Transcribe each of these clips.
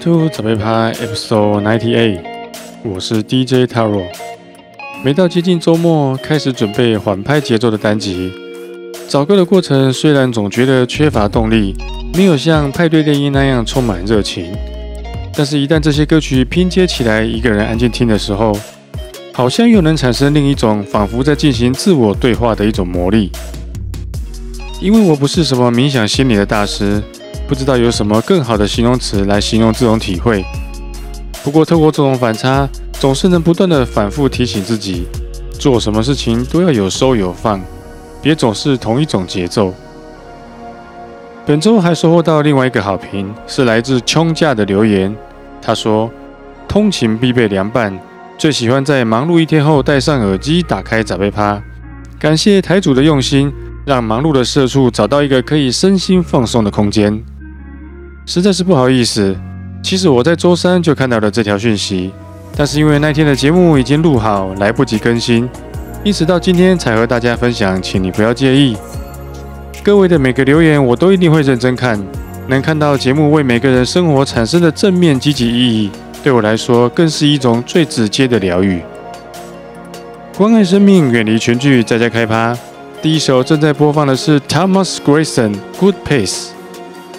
To 早杯趴 Episode Ninety Eight，我是 DJ Taro。每到接近周末，开始准备缓拍节奏的单集。找歌的过程虽然总觉得缺乏动力，没有像派对电音那样充满热情，但是，一旦这些歌曲拼接起来，一个人安静听的时候，好像又能产生另一种仿佛在进行自我对话的一种魔力。因为我不是什么冥想心理的大师。不知道有什么更好的形容词来形容这种体会。不过，透过这种反差，总是能不断的反复提醒自己，做什么事情都要有收有放，别总是同一种节奏。本周还收获到另外一个好评，是来自穷架的留言。他说：“通勤必备凉拌，最喜欢在忙碌一天后戴上耳机，打开早杯趴。感谢台主的用心，让忙碌的社畜找到一个可以身心放松的空间。”实在是不好意思，其实我在周三就看到了这条讯息，但是因为那天的节目已经录好，来不及更新，因此到今天才和大家分享，请你不要介意。各位的每个留言我都一定会认真看，能看到节目为每个人生活产生的正面积极意义，对我来说更是一种最直接的疗愈。关爱生命，远离全剧，在家开趴。第一首正在播放的是 Thomas Grayson《Good Pace》。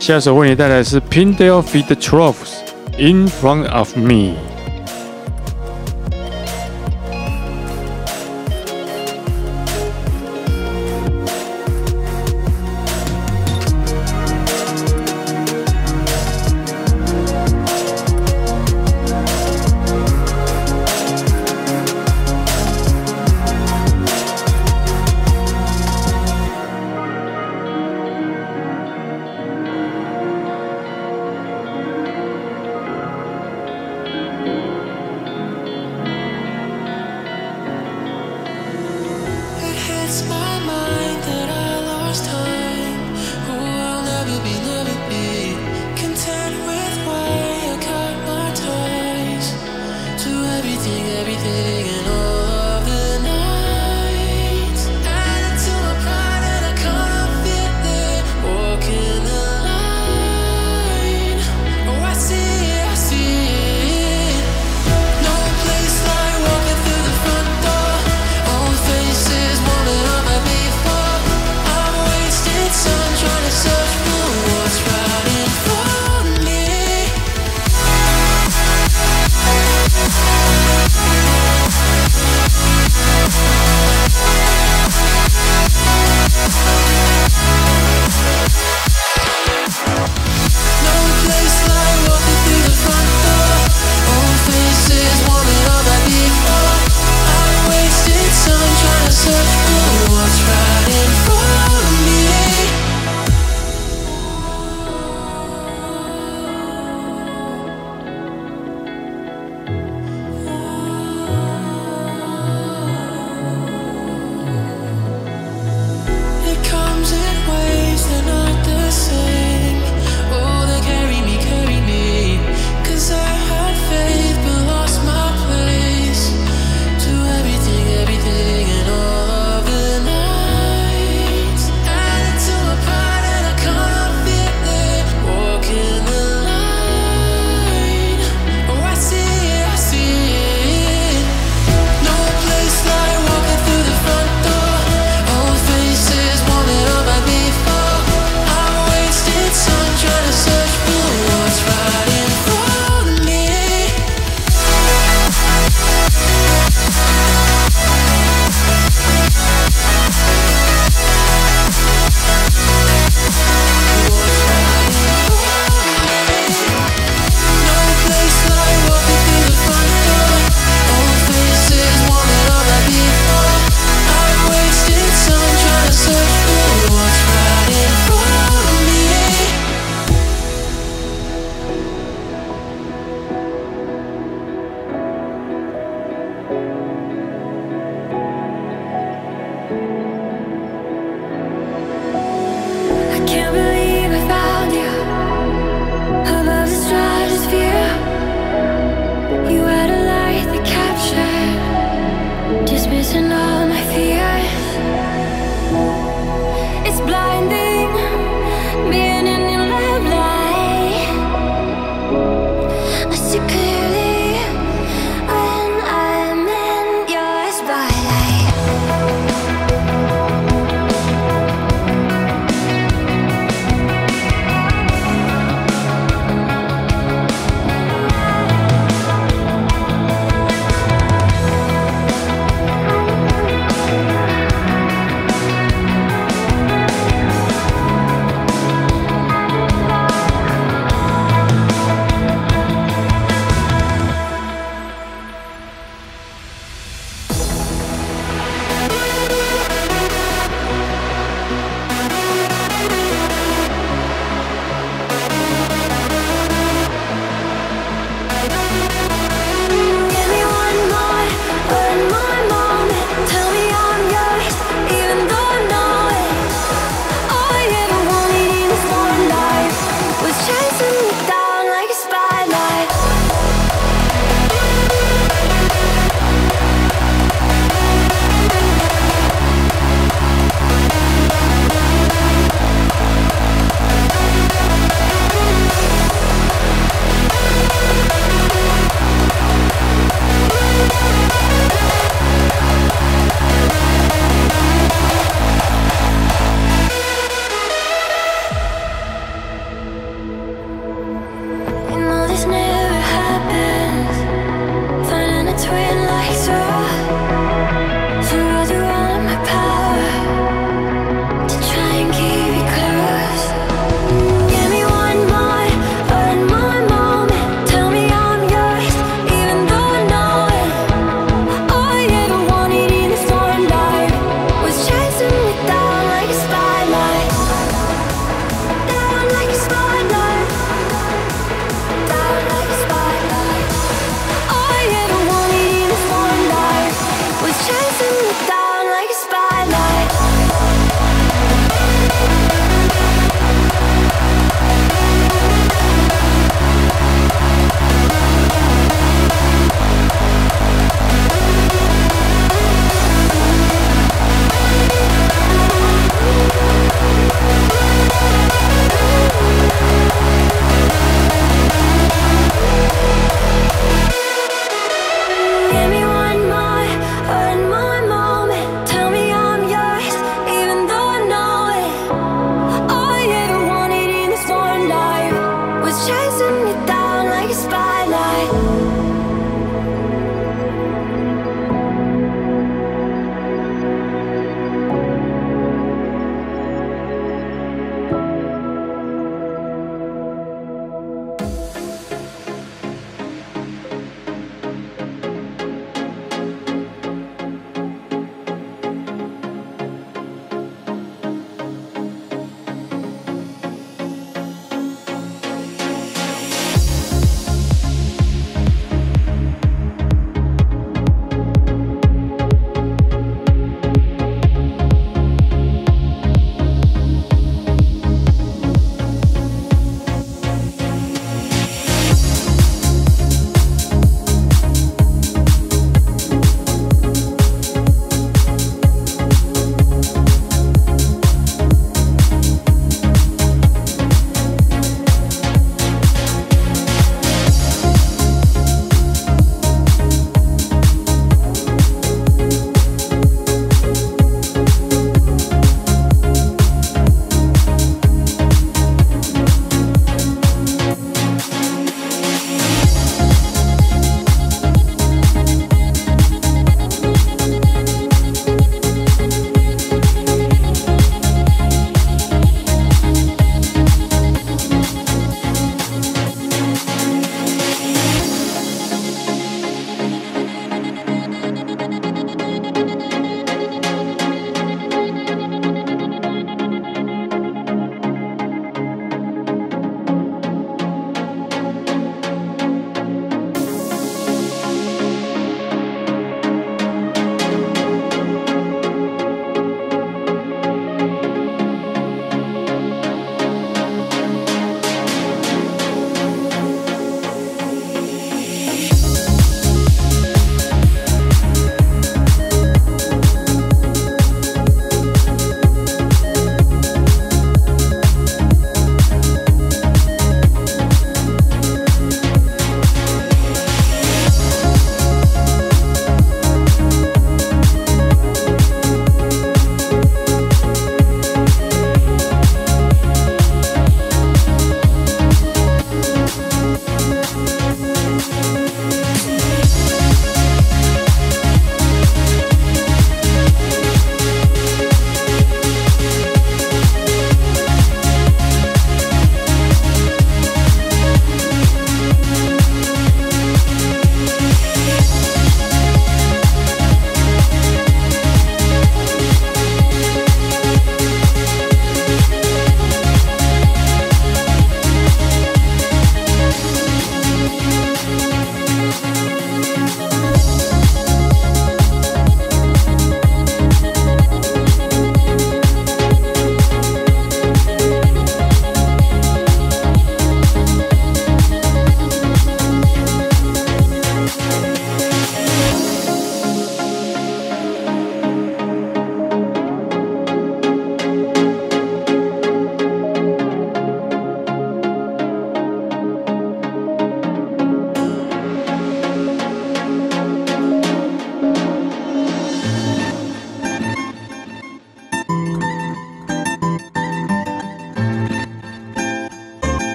下首为你带来的是 Pindale Feed the Troughs in front of me。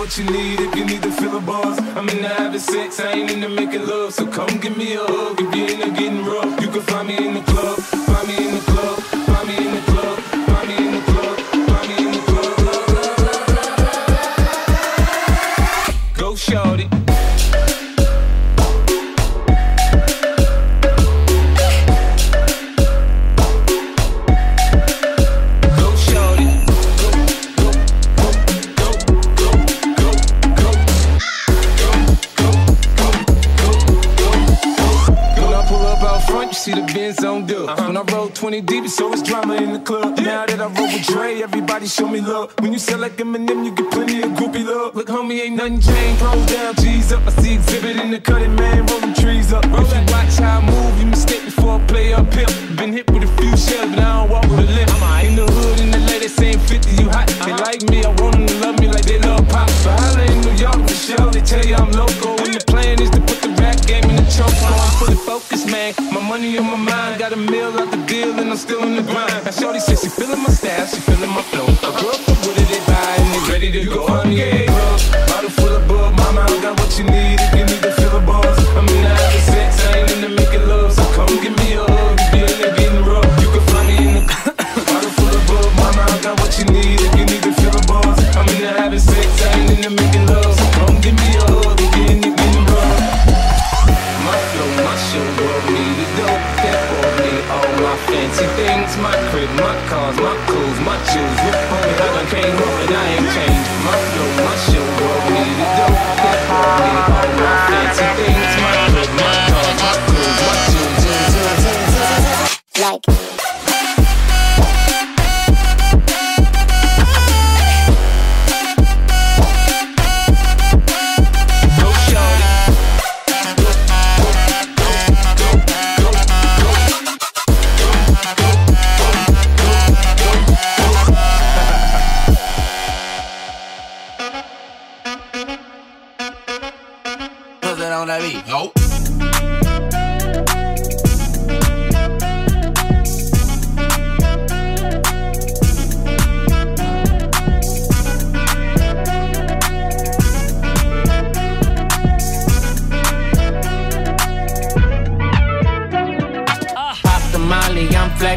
What you need if you need to fill a buzz. I'm in the having sex, I ain't into making love. So come give me a hug if you're into getting love. When you sell like Eminem, you get plenty of groupie love. Look, homie, ain't nothing changed. Roll down, G's up. I see exhibit in the cutting, man,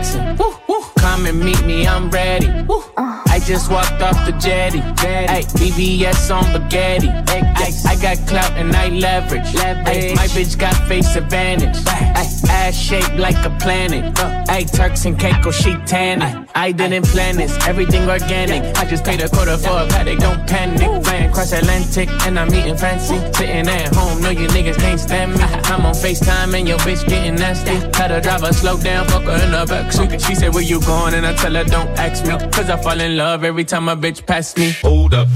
I'm flexing. Come and meet me, I'm ready. I just walked off the jetty. Ay, BBS on spaghetti. Ay, I got clout and I leverage. Ay, my bitch got face advantage. Ay, ass shaped like a planet. Ay, Turks and Caicos, she tanning. I didn't plan this, everything organic. I just paid a quarter for a paddock, don't panic. Flying cross Atlantic and I'm eating fancy. Sitting at home, know you niggas can't stand me. I'm on FaceTime and your bitch getting nasty. Had a driver slow down, fuck her in the backseat. She said, Where you going? And I tell her, Don't ask me. Cause I fall in love every time a bitch pass me. Hold up.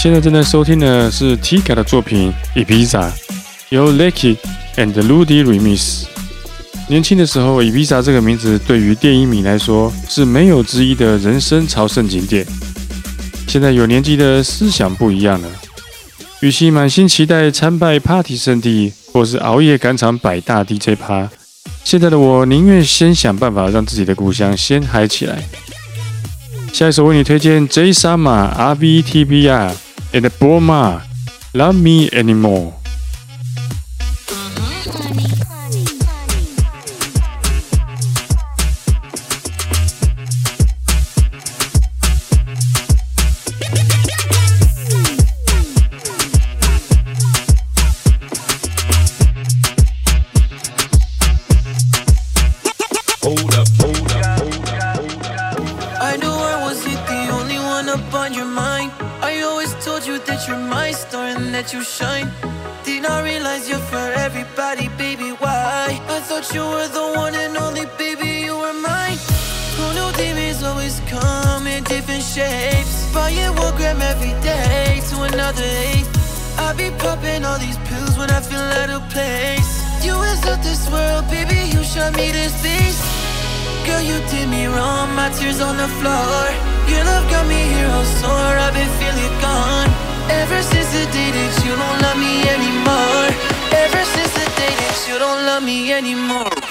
现在正在收听的是 Tika 的作品《Ibiza》，由 Lucky and Rudy remix。年轻的时候，Ibiza 这个名字对于电影迷来说是没有之一的人生朝圣景点。现在有年纪的思想不一样了，与其满心期待参拜 Party 圣地，或是熬夜赶场百大 DJ 趴，现在的我宁愿先想办法让自己的故乡先嗨起来。下一首为你推荐 J Sama R V T B R in a Burma love me anymore. Tears on the floor. Your love got me here all sore, I've been feeling gone. Ever since the day that you don't love me anymore. Ever since the day that you don't love me anymore.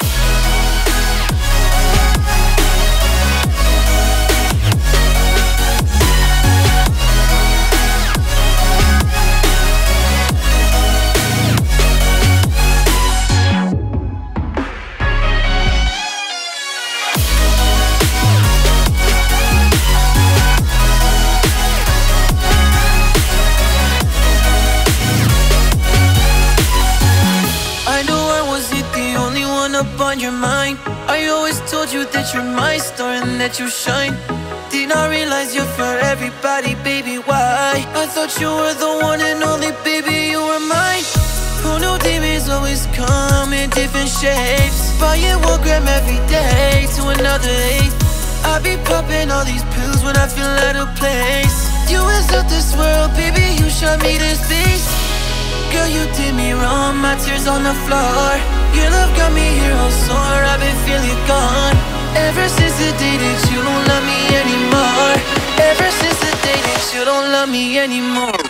You shine. Did not realize you're for everybody, baby. Why? I thought you were the one and only, baby. You were mine. Who knew demons always come in different shapes? Buying one gram every day to another eighth. I be popping all these pills when I feel out of place. You is of this world, baby. You showed me this beast. Girl, you did me wrong, my tears on the floor. Your love got me here all sore, I've been feeling gone. Ever since the day that you don't love me anymore. Ever since the day that you don't love me anymore.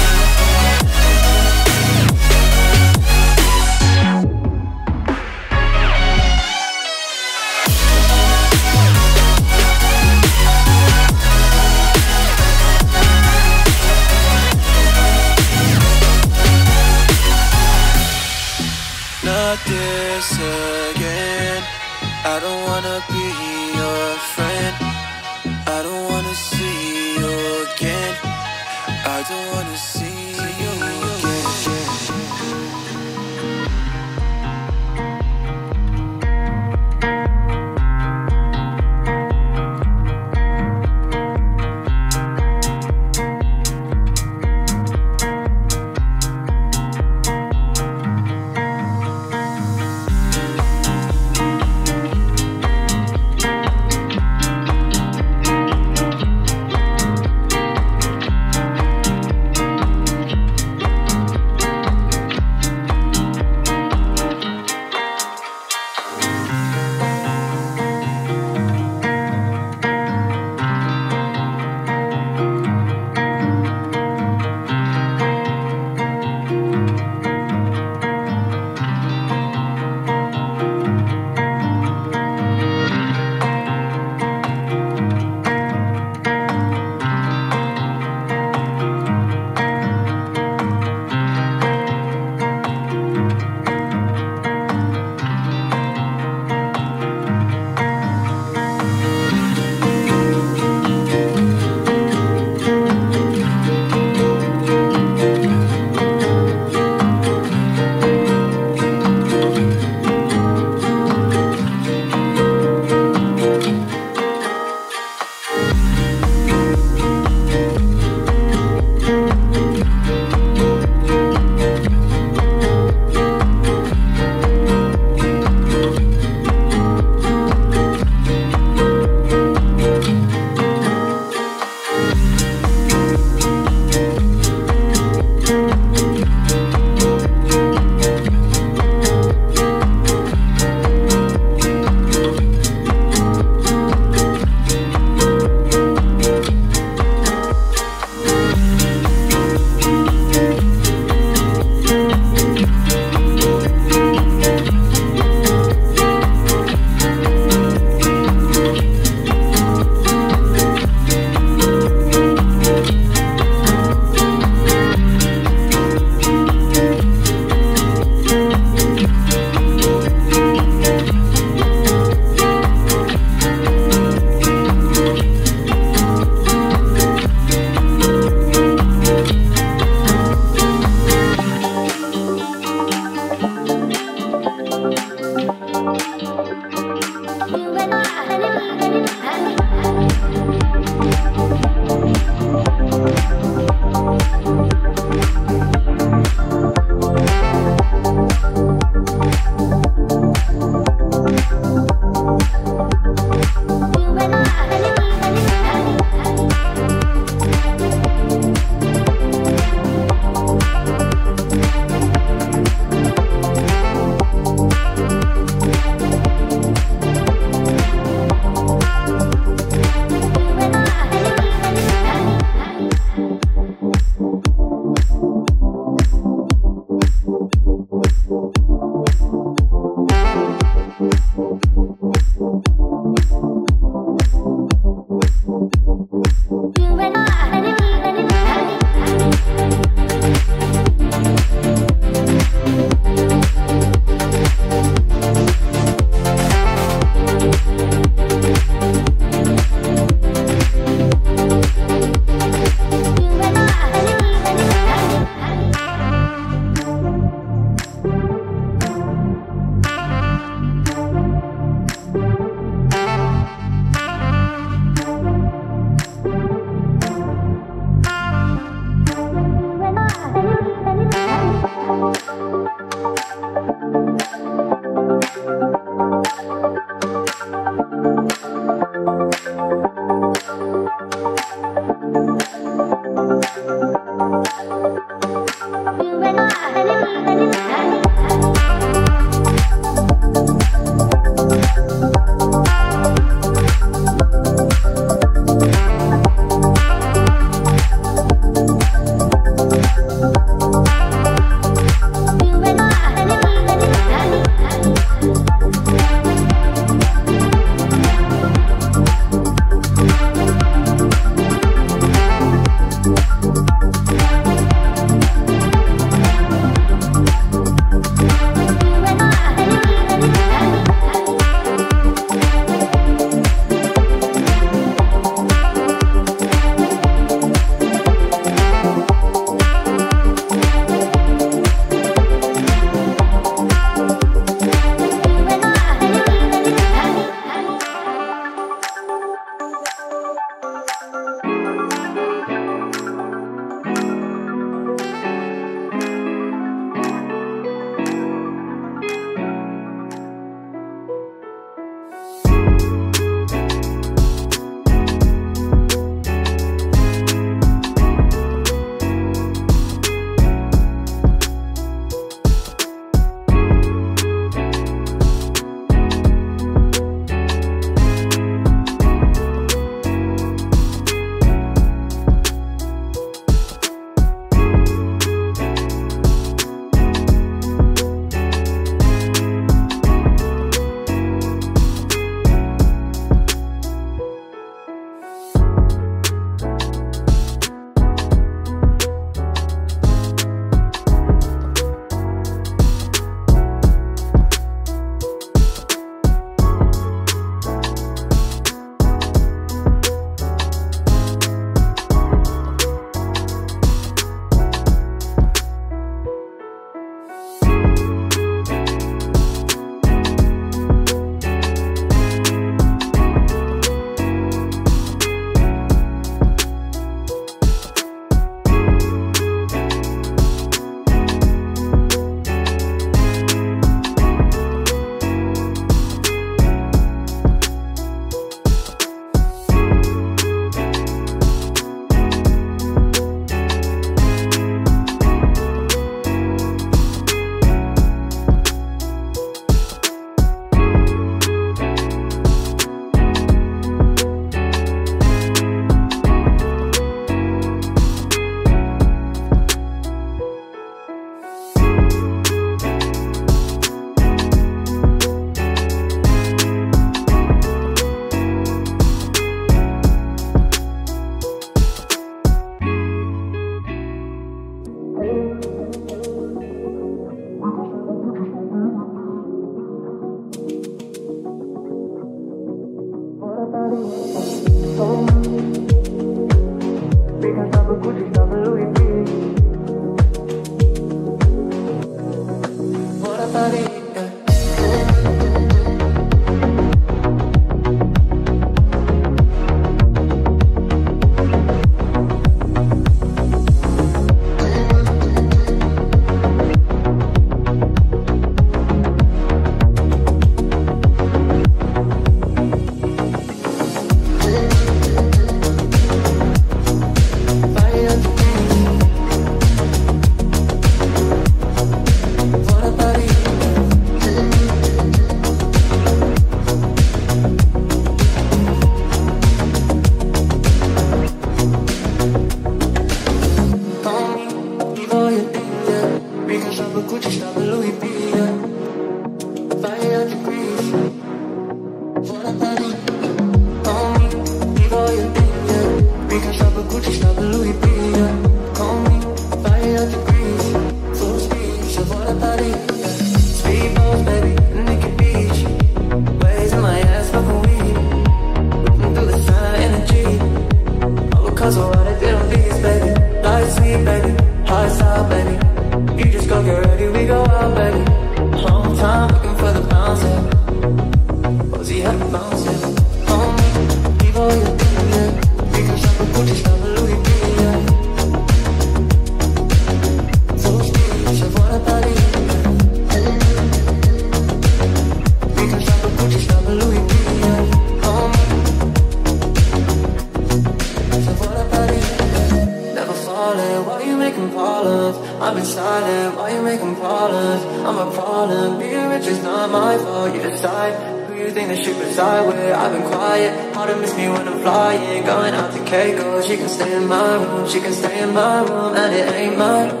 She can stay in my room She can stay in my room, and it ain't mine I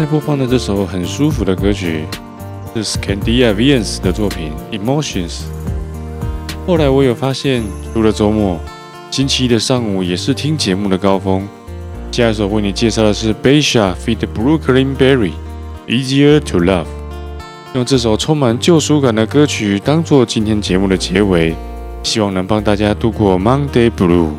在播放的这首很舒服的歌曲是 Scandinavians 的作品《Emotions》。后来我有发现，除了周末，星期一的上午也是听节目的高峰。下一首为你介绍的是 Beisha feat. Brooklyn Berry，《Easier to Love》。用这首充满救赎感的歌曲当做今天节目的结尾，希望能帮大家度过 Monday Blue。